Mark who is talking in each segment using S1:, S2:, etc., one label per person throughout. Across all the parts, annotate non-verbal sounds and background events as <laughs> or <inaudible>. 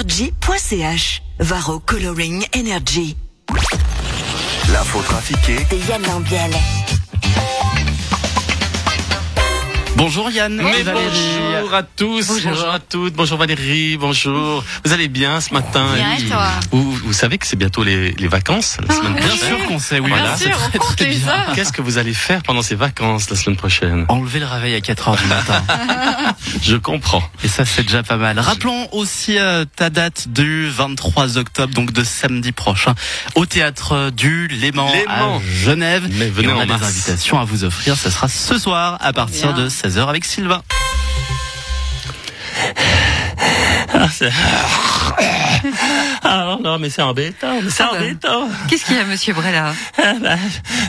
S1: Energy.ch. Varro Coloring Energy.
S2: L'info trafiquée
S1: De Yann Lambiel.
S3: Bonjour Yann
S4: Mais
S3: et Valérie.
S4: bonjour à tous, bonjour. à toutes, bonjour Valérie, bonjour. Vous allez bien ce matin
S5: Bien, et toi
S4: vous, vous savez que c'est bientôt les, les vacances la semaine
S5: oui.
S3: Bien sûr qu'on sait, oui.
S4: Voilà.
S5: Bien sûr, on compte
S3: très bien.
S4: Qu'est-ce que vous allez faire pendant ces vacances la semaine prochaine?
S3: Enlever le réveil à 4 heures du matin. <laughs>
S4: Je comprends.
S3: Et ça, c'est déjà pas mal. Rappelons aussi euh, ta date du 23 octobre, donc de samedi prochain, au théâtre du Léman,
S4: Léman.
S3: à Genève.
S4: Mais venez
S3: Et on
S4: en
S3: a des invitations à vous offrir. Ça sera ce soir à partir
S5: Bien.
S3: de 16h avec Sylvain.
S4: Ah, Ah non, mais c'est embêtant, c'est
S5: Ah ben.
S4: embêtant.
S5: Qu'est-ce qu'il y a, monsieur Brella
S4: Ah ben,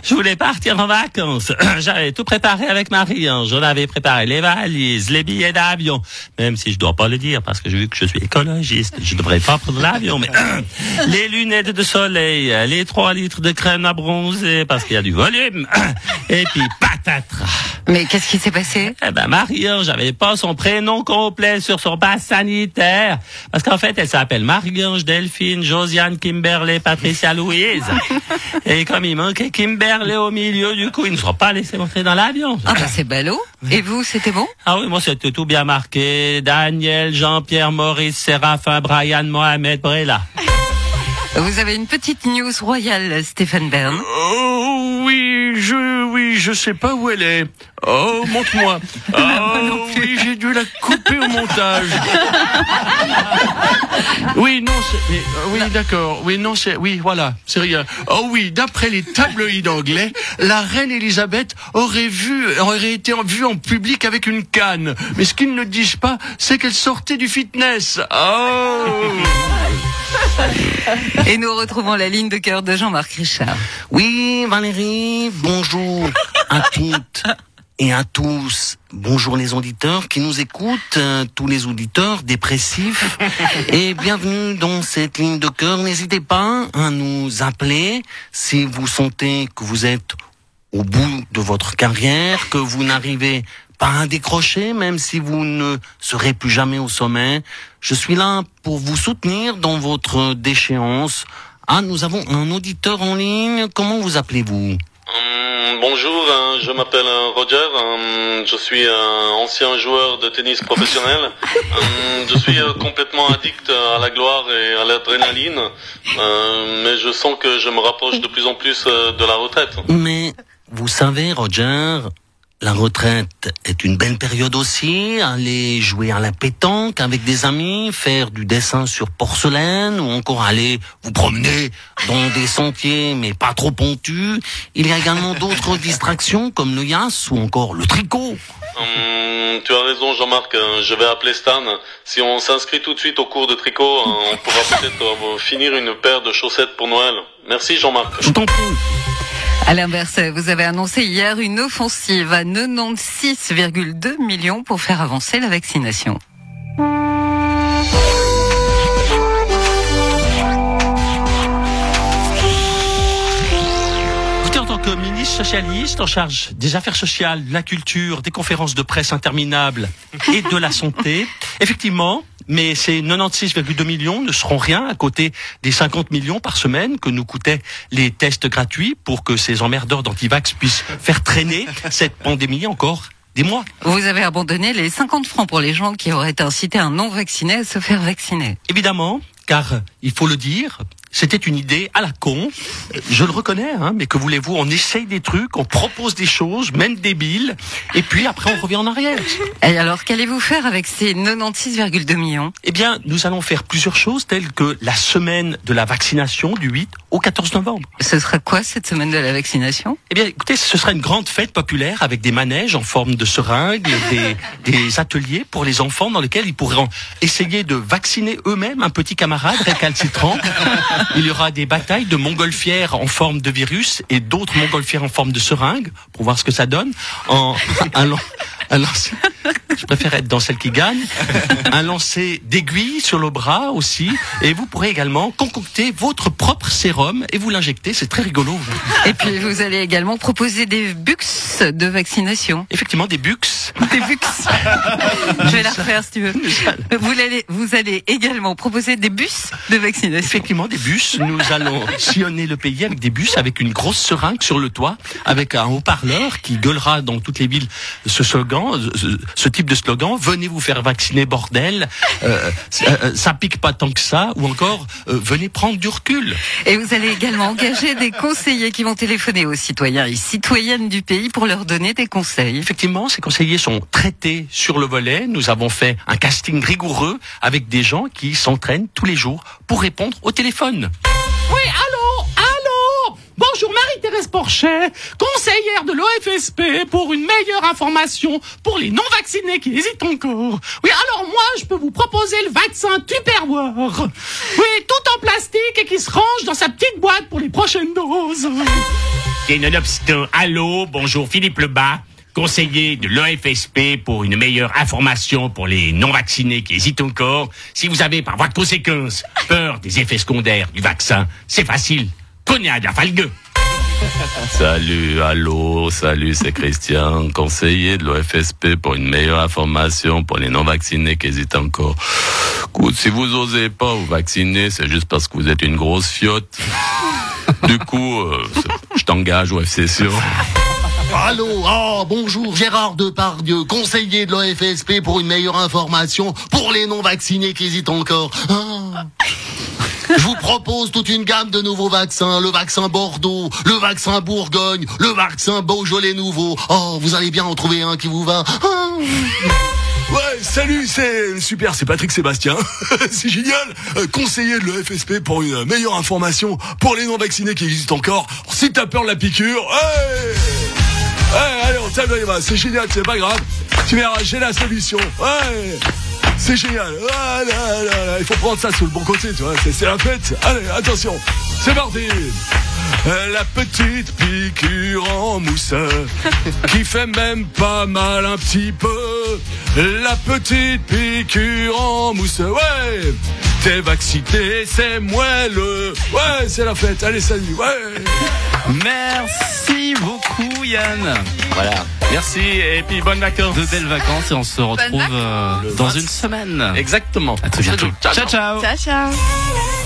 S4: je voulais partir en vacances. <clears throat> J'avais tout préparé avec Marie. hein. J'en avais préparé les valises, les billets d'avion. Même si je dois pas le dire parce que vu que je suis écologiste, je devrais pas prendre l'avion. Mais <clears throat> les lunettes de soleil, les 3 litres de crème à bronzer parce qu'il y a du volume. <clears throat> Et puis patatras.
S5: Mais qu'est-ce qui s'est passé?
S4: Eh ben Marie-Ange, j'avais pas son prénom complet sur son passe sanitaire. Parce qu'en fait, elle s'appelle Marie-Ange Delphine Josiane Kimberley Patricia Louise. <laughs> Et comme il manquait Kimberley au milieu, du coup, ils ne seront pas laissés monter dans l'avion.
S5: Ah bah c'est ballot. Et vous, c'était bon?
S4: Ah oui, moi c'était tout bien marqué. Daniel, Jean-Pierre, Maurice, Séraphin, Brian, Mohamed, Brella.
S5: Vous avez une petite news royale, Stéphane Bern.
S6: Oh oui, je oui, je sais pas où elle est. Oh, montre-moi. <laughs> Oh oui, j'ai dû la couper au montage. <laughs> Oui, non, c'est mais, euh, oui, d'accord. Oui, non, c'est oui, voilà, c'est rien. Oh oui, d'après les tabloïds anglais, la reine Elisabeth aurait vu aurait été en- vue en public avec une canne. Mais ce qu'ils ne disent pas, c'est qu'elle sortait du fitness. Oh <laughs> <laughs>
S5: Et nous retrouvons la ligne de cœur de Jean-Marc Richard.
S7: Oui, Valérie, bonjour à toutes et à tous. Bonjour les auditeurs qui nous écoutent, euh, tous les auditeurs dépressifs. Et bienvenue dans cette ligne de cœur. N'hésitez pas à nous appeler si vous sentez que vous êtes au bout de votre carrière, que vous n'arrivez pas à décrocher, même si vous ne serez plus jamais au sommet. Je suis là pour vous soutenir dans votre déchéance. Ah, nous avons un auditeur en ligne. Comment vous appelez-vous?
S4: Hum, bonjour, hein, je m'appelle euh, Roger, hum, je suis un ancien joueur de tennis professionnel. <laughs> Hum, je suis euh, complètement addict à la gloire et à l'adrénaline, euh, mais je sens que je me rapproche de plus en plus euh, de la retraite.
S7: Mais vous savez, Roger, la retraite est une belle période aussi. Aller jouer à la pétanque avec des amis, faire du dessin sur porcelaine ou encore aller vous promener dans des sentiers mais pas trop pontus. Il y a également d'autres <laughs> distractions comme le yass ou encore le tricot.
S4: Hum, tu as raison Jean-Marc, je vais appeler Stan. Si on s'inscrit tout de suite au cours de tricot, hein, on pourra peut-être euh, finir une paire de chaussettes pour Noël. Merci Jean-Marc.
S7: Je t'en prie.
S5: À l'inverse, vous avez annoncé hier une offensive à 96,2 millions pour faire avancer la vaccination.
S4: Écoutez, en tant que ministre socialiste en charge des affaires sociales, de la culture, des conférences de presse interminables et de la santé, effectivement, mais ces 96,2 millions ne seront rien à côté des 50 millions par semaine que nous coûtaient les tests gratuits pour que ces emmerdeurs d'antivax puissent faire traîner <laughs> cette pandémie encore des mois.
S5: Vous avez abandonné les 50 francs pour les gens qui auraient incité un non-vacciné à se faire vacciner.
S4: Évidemment, car il faut le dire, c'était une idée à la con. Je le reconnais, hein, mais que voulez-vous On essaye des trucs, on propose des choses, même débiles, et puis après on revient en arrière.
S5: Et alors, qu'allez-vous faire avec ces 96,2 millions?
S4: Eh bien, nous allons faire plusieurs choses, telles que la semaine de la vaccination du 8 au 14 novembre.
S5: Ce sera quoi cette semaine de la vaccination?
S4: Eh bien, écoutez, ce sera une grande fête populaire avec des manèges en forme de seringues, des, <laughs> des ateliers pour les enfants dans lesquels ils pourront essayer de vacciner eux-mêmes un petit camarade récalcitrant. <laughs> Il y aura des batailles de montgolfières en forme de virus et d'autres montgolfières en forme de seringue pour voir ce que ça donne. En un lancer. Je préfère être dans celle qui gagne. Un lancer d'aiguilles sur le bras aussi. Et vous pourrez également concocter votre propre sérum et vous l'injecter. C'est très rigolo.
S5: Et puis vous allez également proposer des bux de vaccination.
S4: Effectivement, des bux.
S5: Des bux. <laughs> Je vais la refaire si tu veux. Vous allez, vous allez également proposer des bus de vaccination.
S4: Effectivement, des bus. Nous allons sillonner le pays avec des bus, avec une grosse seringue sur le toit, avec un haut-parleur qui gueulera dans toutes les villes ce slogan, ce, type de slogan. Venez vous faire vacciner, bordel. Euh, euh, ça pique pas tant que ça. Ou encore, euh, venez prendre du recul.
S5: Et vous allez également engager des conseillers qui vont téléphoner aux citoyens et citoyennes du pays pour leur donner des conseils.
S4: Effectivement, ces conseillers sont traités sur le volet. Nous avons fait un casting rigoureux avec des gens qui s'entraînent tous les jours pour répondre au téléphone.
S8: Oui, Bonjour Marie-Thérèse Porchet, conseillère de l'OFSP pour une meilleure information pour les non-vaccinés qui hésitent encore. Oui, alors moi, je peux vous proposer le vaccin Tupperware. Oui, tout en plastique et qui se range dans sa petite boîte pour les prochaines doses.
S9: Et nonobstant, allô, bonjour Philippe Lebas, conseiller de l'OFSP pour une meilleure information pour les non-vaccinés qui hésitent encore. Si vous avez par voie de conséquence peur des effets secondaires du vaccin, c'est facile. Connais à la falgue.
S10: Salut, allô, salut, c'est Christian, conseiller de l'OFSP pour une meilleure information pour les non-vaccinés qui hésitent encore. Écoute, si vous osez pas vous vacciner, c'est juste parce que vous êtes une grosse fiotte. Du coup, euh, je t'engage au FC sûr.
S11: Allô, oh, bonjour, Gérard Depardieu, conseiller de l'OFSP pour une meilleure information pour les non-vaccinés qui hésitent encore. Ah. Je vous propose toute une gamme de nouveaux vaccins. Le vaccin Bordeaux, le vaccin Bourgogne, le vaccin Beaujolais nouveau. Oh, vous allez bien en trouver un qui vous va. Ah. <laughs>
S12: Ouais, salut, c'est super, c'est Patrick Sébastien. <laughs> c'est génial. Euh, conseiller de l'EFSP pour une meilleure information pour les non-vaccinés qui existent encore. Si t'as peur de la piqûre, ouais Ouais, allez, on les mains, c'est génial, c'est pas grave. Tu verras, j'ai la solution. Ouais c'est génial. Ah là là là, il faut prendre ça sous le bon côté, tu vois. C'est la fête. Allez, attention. C'est parti. Euh, La petite piqûre en mousse <laughs> qui fait même pas mal un petit peu. La petite piqûre en mousse, ouais. T'es vacciné, c'est moelleux. Ouais, c'est la fête. Allez, salut. Ouais.
S3: Merci beaucoup Yann.
S9: Voilà. Merci et puis bonnes vacances.
S3: De belles vacances et on se retrouve euh, dans une semaine.
S4: Exactement.
S3: À très bientôt. Ciao ciao.
S5: Ciao, ciao.